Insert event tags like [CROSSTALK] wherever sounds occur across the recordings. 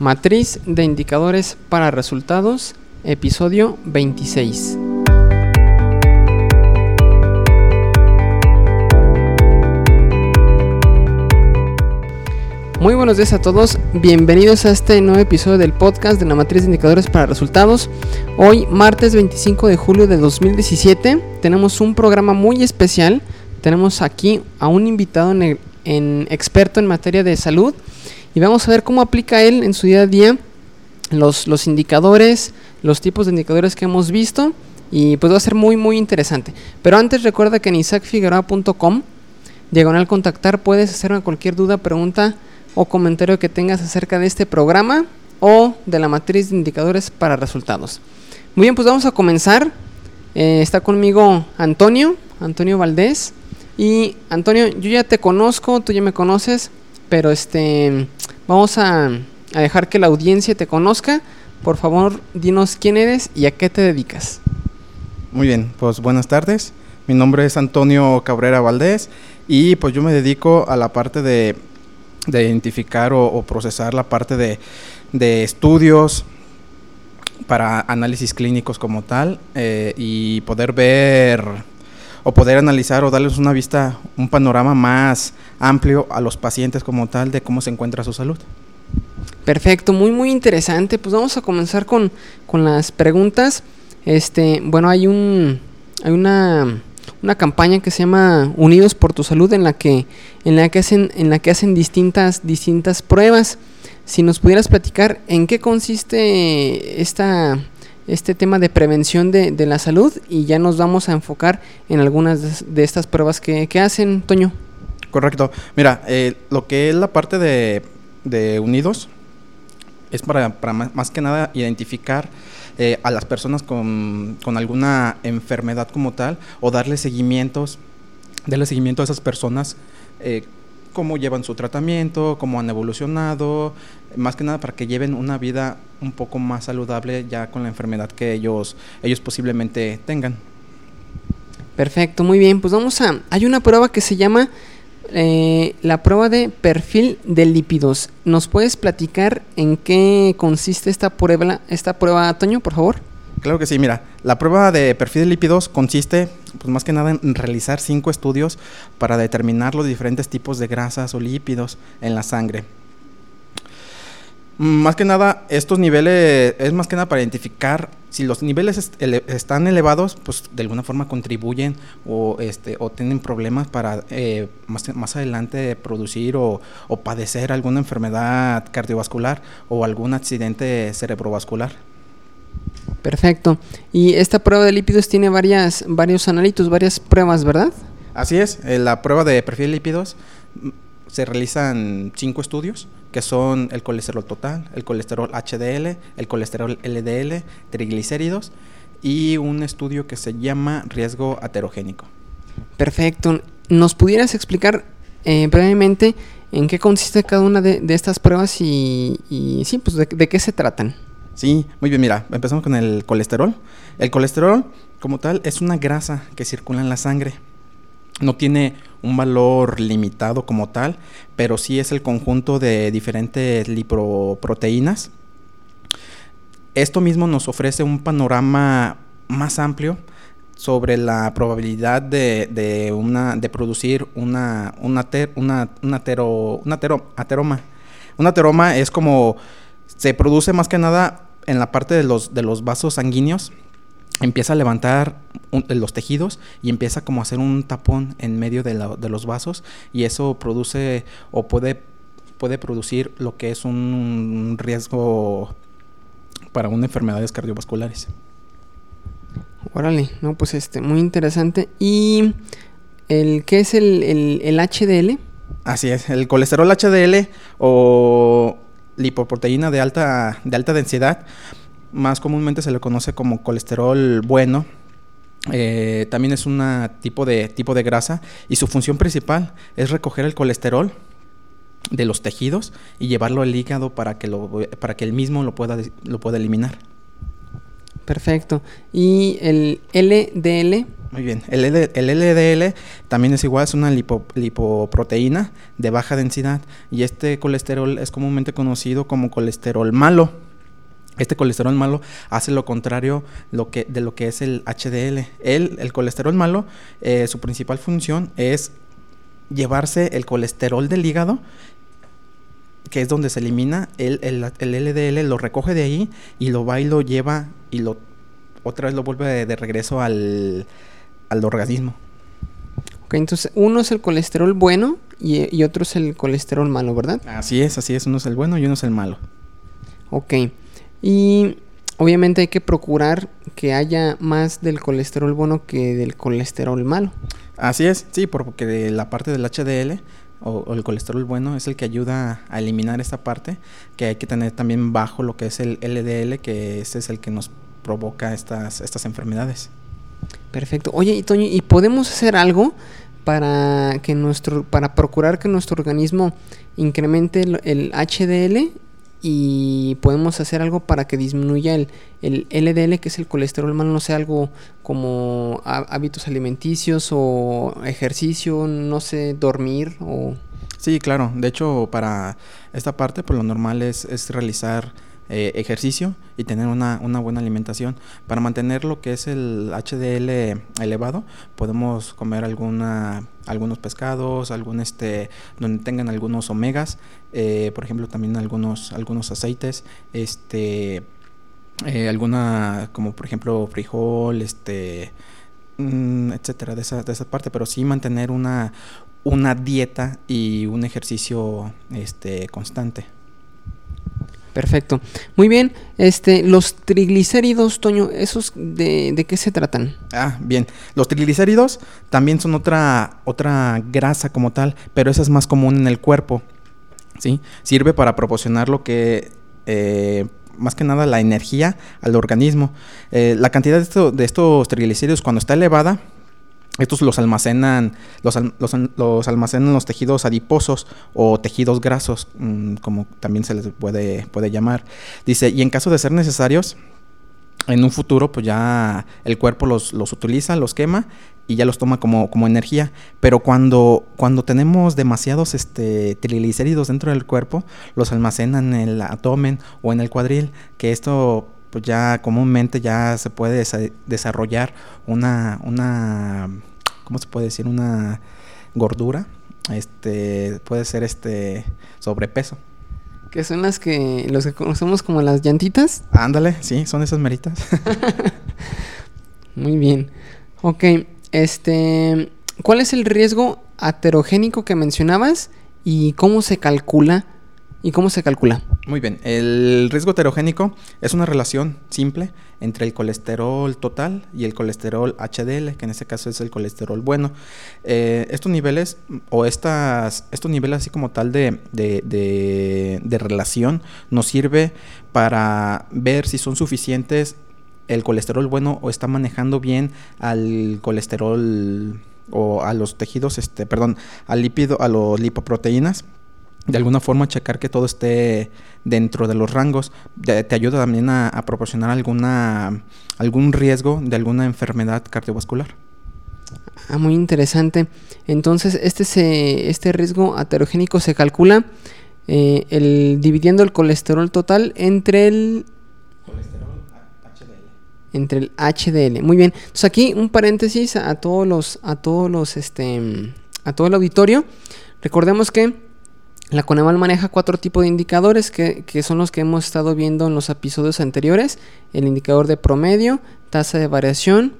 Matriz de indicadores para resultados, episodio 26. Muy buenos días a todos, bienvenidos a este nuevo episodio del podcast de la matriz de indicadores para resultados. Hoy, martes 25 de julio de 2017, tenemos un programa muy especial. Tenemos aquí a un invitado en, experto en materia de salud y vamos a ver cómo aplica él en su día a día los, los indicadores, los tipos de indicadores que hemos visto y pues va a ser muy muy interesante. Pero antes recuerda que en isaacfigueroa.com, diagonal contactar, puedes hacerme cualquier duda, pregunta o comentario que tengas acerca de este programa o de la matriz de indicadores para resultados. Muy bien, pues vamos a comenzar. Eh, está conmigo Antonio, Antonio Valdés. Y Antonio, yo ya te conozco, tú ya me conoces, pero este vamos a, a dejar que la audiencia te conozca. Por favor, dinos quién eres y a qué te dedicas. Muy bien, pues buenas tardes. Mi nombre es Antonio Cabrera Valdés y pues yo me dedico a la parte de de identificar o, procesar la parte de, estudios para análisis clínicos como tal eh, y poder ver o poder analizar o darles una vista, un panorama más amplio a los pacientes como tal de cómo se encuentra su salud. Perfecto, muy muy interesante. Pues vamos a comenzar con, con las preguntas. Este, bueno, hay un hay una una campaña que se llama Unidos por tu Salud en la que, en la que, hacen, en la que hacen distintas, distintas pruebas. Si nos pudieras platicar en qué consiste esta, este tema de prevención de, la salud y ya nos vamos a enfocar en algunas de, estas pruebas que, hacen, Toño. Correcto. Mira, eh, lo que es la parte de, de Unidos es para, para más que nada identificar eh, a las personas con, alguna enfermedad como tal o darle seguimientos, darle seguimiento a esas personas, eh, cómo llevan su tratamiento, cómo han evolucionado, más que nada para que lleven una vida un poco más saludable ya con la enfermedad que ellos, ellos posiblemente tengan. Perfecto, muy bien. Pues vamos a... Hay una prueba que se llama eh, la prueba de perfil de lípidos. ¿Nos puedes platicar en qué consiste esta prueba, esta prueba, Toño, por favor? Claro que sí, mira, la prueba de perfil de lípidos consiste, pues más que nada, en realizar cinco estudios para determinar los diferentes tipos de grasas o lípidos en la sangre. Más que nada, estos niveles es más que nada para identificar si los niveles están elevados, pues de alguna forma contribuyen o, este, o tienen problemas para eh, más, más, adelante producir o, padecer alguna enfermedad cardiovascular o algún accidente cerebrovascular. Perfecto. Y esta prueba de lípidos tiene varias, varios analitos, varias pruebas, ¿verdad? Así es. Eh, la prueba de perfil de lípidos se realizan cinco estudios que son el colesterol total, el colesterol HDL, el colesterol LDL, triglicéridos y un estudio que se llama riesgo aterogénico. Perfecto. ¿Nos pudieras explicar eh, brevemente en qué consiste cada una de, estas pruebas y, sí, pues de, de, qué se tratan? Sí, muy bien, mira, empezamos con el colesterol. El colesterol, como tal, es una grasa que circula en la sangre no tiene un valor limitado como tal, pero sí es el conjunto de diferentes lipoproteínas. Esto mismo nos ofrece un panorama más amplio sobre la probabilidad de, una, de producir una, una, una, un ateroma. Un ateroma es como se produce más que nada en la parte de los, de los vasos sanguíneos empieza a levantar los tejidos y empieza como a hacer un tapón en medio de, los vasos y eso produce o puede, puede producir lo que es un riesgo para una enfermedades cardiovasculares. Órale, no, pues este, muy interesante. ¿Y el qué es el, el HDL? Así es, el colesterol HDL o lipoproteína de alta, de alta densidad más comúnmente se le conoce como colesterol bueno. Eh, también es un tipo de, tipo de grasa y su función principal es recoger el colesterol de los tejidos y llevarlo al hígado para que, lo, para que el mismo lo pueda, lo pueda eliminar. Perfecto. ¿Y el LDL? Muy bien. El, L- el LDL también es igual, es una lipo- lipoproteína de baja densidad y este colesterol es comúnmente conocido como colesterol malo. Este colesterol malo hace lo contrario lo que, de lo que es el HDL. El, el colesterol malo, eh, su principal función es llevarse el colesterol del hígado, que es donde se elimina el, el, el LDL, lo recoge de ahí y lo va y lo lleva y lo otra vez lo vuelve de, de regreso al, al organismo. Ok, entonces uno es el colesterol bueno y, y otro es el colesterol malo, ¿verdad? Así es, así es, uno es el bueno y uno es el malo. Ok. Y obviamente hay que procurar que haya más del colesterol bueno que del colesterol malo. Así es, sí, porque de la parte del HDL o, o el colesterol bueno es el que ayuda a eliminar esta parte que hay que tener también bajo lo que es el LDL, que ese es el que nos provoca estas, estas enfermedades. Perfecto. Oye, y Toño, ¿y podemos hacer algo para que nuestro, para procurar que nuestro organismo incremente el, el HDL y podemos hacer algo para que disminuya el, el LDL, que es el colesterol malo, no sea algo como há- hábitos alimenticios o ejercicio, no sé, dormir o... Sí, claro. De hecho, para esta parte, por lo normal es, es realizar eh, ejercicio y tener una, una buena alimentación. Para mantener lo que es el HDL elevado, podemos comer alguna, algunos pescados, algún este, donde tengan algunos omegas, eh, por ejemplo, también algunos, algunos aceites, este, eh, alguna, como por ejemplo, frijol, este, mm, etcétera, de esa, de esa parte, pero sí mantener una, una dieta y un ejercicio este constante. Perfecto. Muy bien. Este, los triglicéridos, Toño, ¿esos de, de qué se tratan? Ah, bien. Los triglicéridos también son otra otra grasa como tal, pero esa es más común en el cuerpo. ¿Sí? Sirve para proporcionar lo que eh, más que nada la energía al organismo. Eh, la cantidad de, esto- de estos triglicéridos cuando está elevada, estos los almacenan, los, los, los almacenan los tejidos adiposos o tejidos grasos, mm, como también se les puede, puede llamar. Dice, y en caso de ser necesarios, en un futuro, pues ya el cuerpo los, los utiliza, los quema y ya los toma como, como energía. Pero cuando, cuando tenemos demasiados este, triglicéridos dentro del cuerpo, los almacenan en el abdomen o en el cuadril, que esto pues ya comúnmente ya se puede desa- desarrollar una, una, ¿cómo se puede decir? Una gordura, este, puede ser este sobrepeso. Que son las que, los que conocemos como las llantitas. Ándale, sí, son esas meritas. [LAUGHS] Muy bien. Ok, este, ¿cuál es el riesgo aterogénico que mencionabas y cómo se calcula? ¿Y cómo se calcula? Muy bien, el riesgo heterogénico es una relación simple entre el colesterol total y el colesterol HDL, que en este caso es el colesterol bueno. Eh, estos niveles o estas, estos niveles así como tal de, de, de- de relación nos sirve para ver si son suficientes el colesterol bueno o está manejando bien al colesterol o a los tejidos, este, perdón, al lípido, a los lipoproteínas de alguna forma checar que todo esté dentro de los rangos De- te ayuda también a, proporcionar alguna algún riesgo de alguna enfermedad cardiovascular Ah, muy interesante. Entonces, este, se, este riesgo aterogénico se calcula eh, el, dividiendo el colesterol total entre el, entre el HDL. Muy bien. Entonces aquí un paréntesis a todos los, a todos los, este, a todo el auditorio. Recordemos que la Coneval maneja cuatro tipos de indicadores que, que son los que hemos estado viendo en los episodios anteriores. El indicador de promedio, tasa de variación,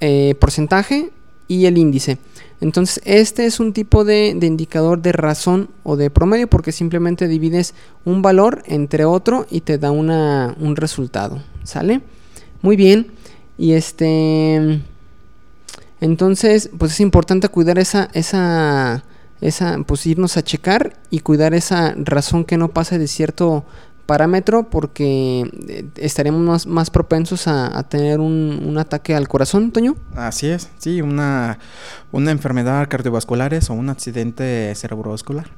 eh, porcentaje y el índice. Entonces, este es un tipo de, de indicador de razón o de promedio porque simplemente divides un valor entre otro y te da una, un resultado. ¿Sale? Muy bien. Y este. Entonces, pues es importante cuidar esa, esa, esa, pues irnos a checar y cuidar esa razón que no pase de cierto parámetro porque eh, estaremos más, más propensos a, a tener un, un ataque al corazón, Toño. así es sí una una enfermedad cardiovascular o un accidente cerebrovascular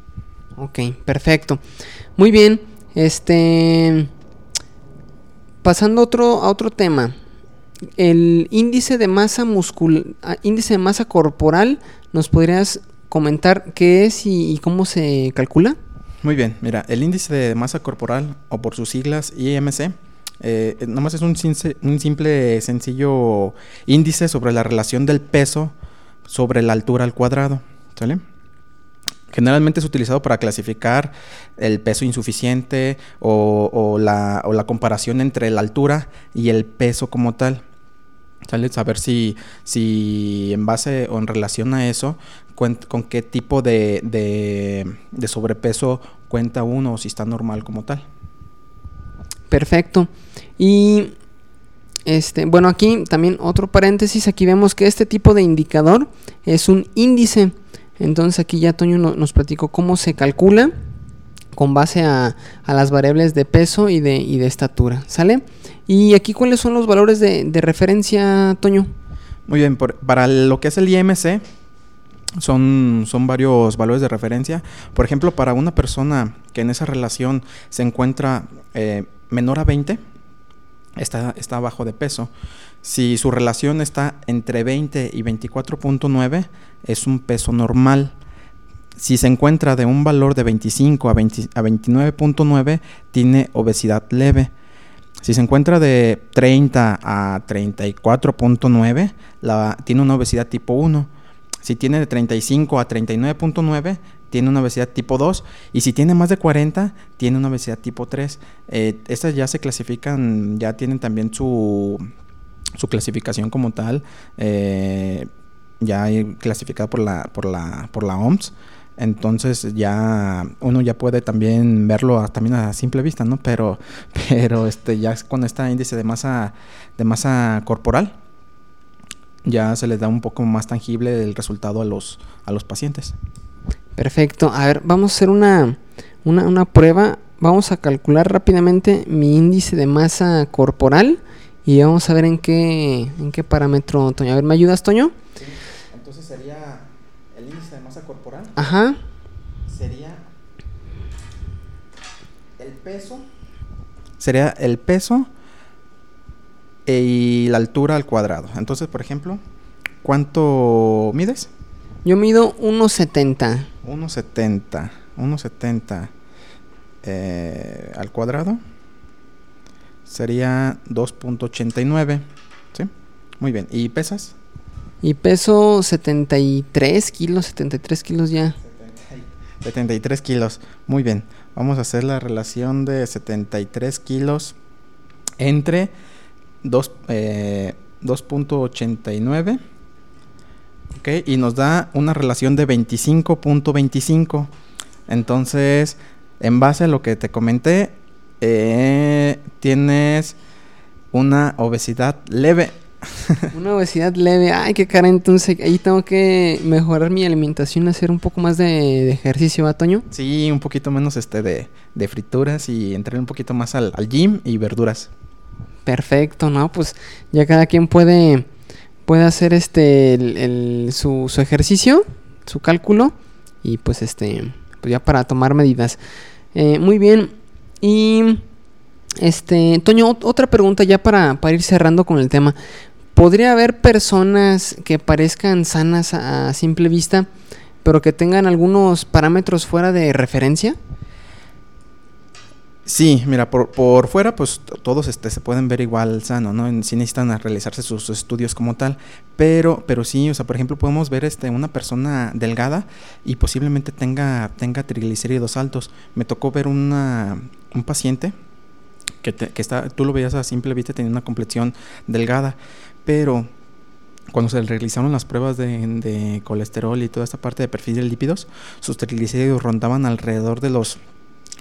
Ok, perfecto. Muy bien. Este. Pasando a otro, a otro tema. el índice de masa muscul ah, índice de masa corporal, ¿nos podrías comentar qué es y, cómo se calcula? Muy bien, mira, el índice de masa corporal, o por sus siglas IMC, eh, nomás es un, un simple, sencillo índice sobre la relación del peso sobre la altura al cuadrado. ¿Sale? Generalmente es utilizado para clasificar el peso insuficiente o, la, o, la, comparación entre la altura y el peso como tal. ¿Sale? Saber si, si en base o en relación a eso, con, qué tipo de, de, sobrepeso cuenta uno o si está normal como tal. Perfecto. Y este, bueno, aquí también otro paréntesis, aquí vemos que este tipo de indicador es un índice. Entonces aquí ya Toño nos platicó cómo se calcula con base a, las variables de peso y de, de, estatura, ¿sale? Y aquí cuáles son los valores de, referencia, Toño. Muy bien, para lo que es el IMC, son, son varios valores de referencia. Por ejemplo, para una persona que en esa relación se encuentra eh, menor a 20, está, está bajo de peso. Si su relación está entre 20 y 24.9, es un peso normal. Si se encuentra de un valor de 25 a, a 29.9, tiene obesidad leve. Si se encuentra de 30 a 34.9, tiene una obesidad tipo 1. Si tiene de 35 a 39.9, tiene una obesidad tipo 2 y si tiene más de 40 tiene una obesidad tipo 3. Eh, estas ya se clasifican, ya tienen también su, clasificación como tal, eh, ya clasificada por la, por la, por la OMS. Entonces ya uno ya puede también verlo a, también a simple vista, ¿no? Pero, [LAUGHS] pero este, ya con este índice de masa, de masa corporal, ya se les da un poco más tangible el resultado a los, a los pacientes. Perfecto. A ver, vamos a hacer una, una, prueba. Vamos a calcular rápidamente mi índice de masa corporal y vamos a ver en qué, en qué parámetro, Toño. A ver, ¿me ayudas, Toño? Sí. Entonces sería masa corporal. Ajá. Sería el peso. Sería el peso y la altura al cuadrado. Entonces, por ejemplo, ¿cuánto mides? Yo mido 1,70. 1,70. 1,70 eh, al cuadrado sería 2.89. ¿Sí? Muy bien. ¿Y pesas? Y peso 73 kilos, 73 kilos ya. 73 kilos. Muy bien. Vamos a hacer la relación de 73 kilos entre 2.89. Eh, ok, y nos da una relación de 25.25. Entonces, en base a lo que te comenté, eh, tienes una obesidad leve. [LAUGHS] una obesidad leve. Ay, qué cara. Entonces, ahí tengo que mejorar mi alimentación, hacer un poco más de, ejercicio, ¿va, Toño? Sí, un poquito menos este de, frituras y entrar un poquito más al, al gym y verduras. Perfecto, ¿no? Pues ya cada quien puede, puede hacer este el, su, su, ejercicio, su cálculo y pues este, pues ya para tomar medidas. Eh, muy bien. Y este, Toño, otra pregunta ya para, para ir cerrando con el tema. ¿Podría haber personas que parezcan sanas a simple vista, pero que tengan algunos parámetros fuera de referencia? Sí, mira, por, por fuera pues todos este, se pueden ver igual sano, ¿no? Sí necesitan realizarse sus, estudios como tal, pero, pero sí, o sea, por ejemplo, podemos ver este, una persona delgada y posiblemente tenga, tenga triglicéridos altos. Me tocó ver una, un paciente que, está, tú lo veías a simple vista, tenía una complexión delgada, pero cuando se realizaron las pruebas de, de colesterol y toda esta parte de perfil de lípidos, sus triglicéridos rondaban alrededor de los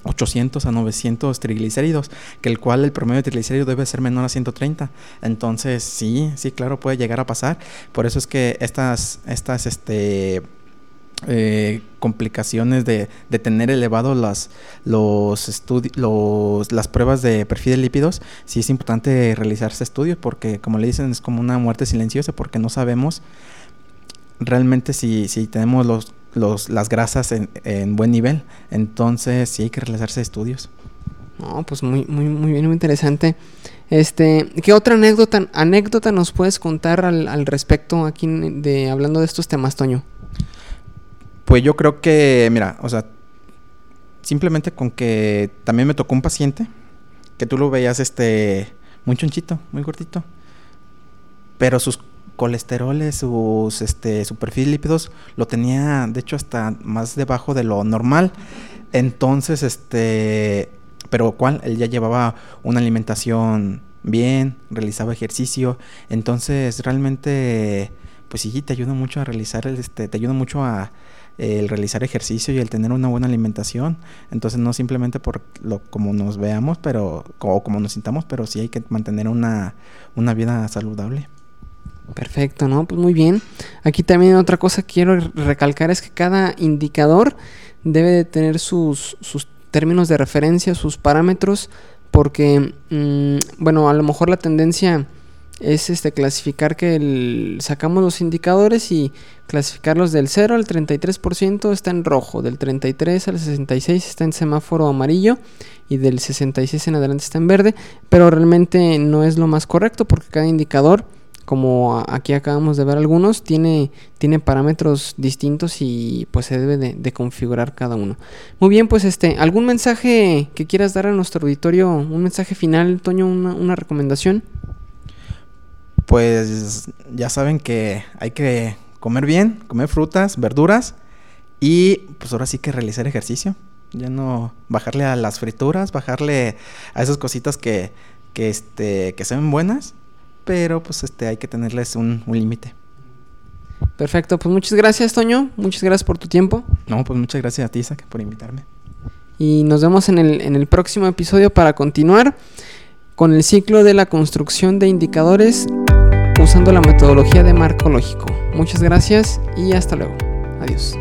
800 a 900 triglicéridos, que el cual el promedio de triglicéridos debe ser menor a 130. Entonces, sí, sí, claro, puede llegar a pasar. Por eso es que estas, estas, este, eh, complicaciones de, tener elevados las, los los, las pruebas de perfil de lípidos, sí es importante realizarse estudios porque, como le dicen, es como una muerte silenciosa porque no sabemos realmente si, si tenemos los los, las grasas en, en, buen nivel. Entonces sí hay que realizarse estudios. No, pues muy, muy, muy bien, muy interesante. Este, ¿qué otra anécdota, anécdota nos puedes contar al, al respecto aquí de hablando de estos temas, Toño? Pues yo creo que, mira, o sea, simplemente con que también me tocó un paciente que tú lo veías este muy chonchito, muy gordito, pero sus colesteroles, sus este su perfil lípidos lo tenía de hecho hasta más debajo de lo normal. Entonces, este, pero cuál, él ya llevaba una alimentación bien, realizaba ejercicio, entonces realmente pues sí te ayuda mucho a realizar el, este te ayuda mucho a el realizar ejercicio y el tener una buena alimentación. Entonces no simplemente por lo como nos veamos, pero o como nos sintamos, pero sí hay que mantener una, una vida saludable. Perfecto, ¿no? Pues muy bien. Aquí también otra cosa que quiero recalcar es que cada indicador debe de tener sus, sus términos de referencia, sus parámetros, porque, mm, bueno, a lo mejor la tendencia es este clasificar que sacamos los indicadores y clasificarlos del 0 al 33% está en rojo, del 33 al 66 está en semáforo amarillo y del 66 en adelante está en verde, pero realmente no es lo más correcto porque cada indicador, como aquí acabamos de ver algunos, tiene, tiene parámetros distintos y pues se debe de, configurar cada uno. Muy bien, pues este, ¿algún mensaje que quieras dar a nuestro auditorio? ¿Un mensaje final, Toño? ¿Una, una recomendación? Pues ya saben que hay que comer bien, comer frutas, verduras y pues ahora sí que realizar ejercicio. Ya no bajarle a las frituras, bajarle a esas cositas que, que, este, que sean buenas, pero pues este, hay que tenerles un, límite. Perfecto, pues muchas gracias Toño, muchas gracias por tu tiempo. No, pues muchas gracias a ti Isaac por invitarme. Y nos vemos en el, en el próximo episodio para continuar con el ciclo de la construcción de indicadores usando la metodología de marco lógico. Muchas gracias y hasta luego. Adiós.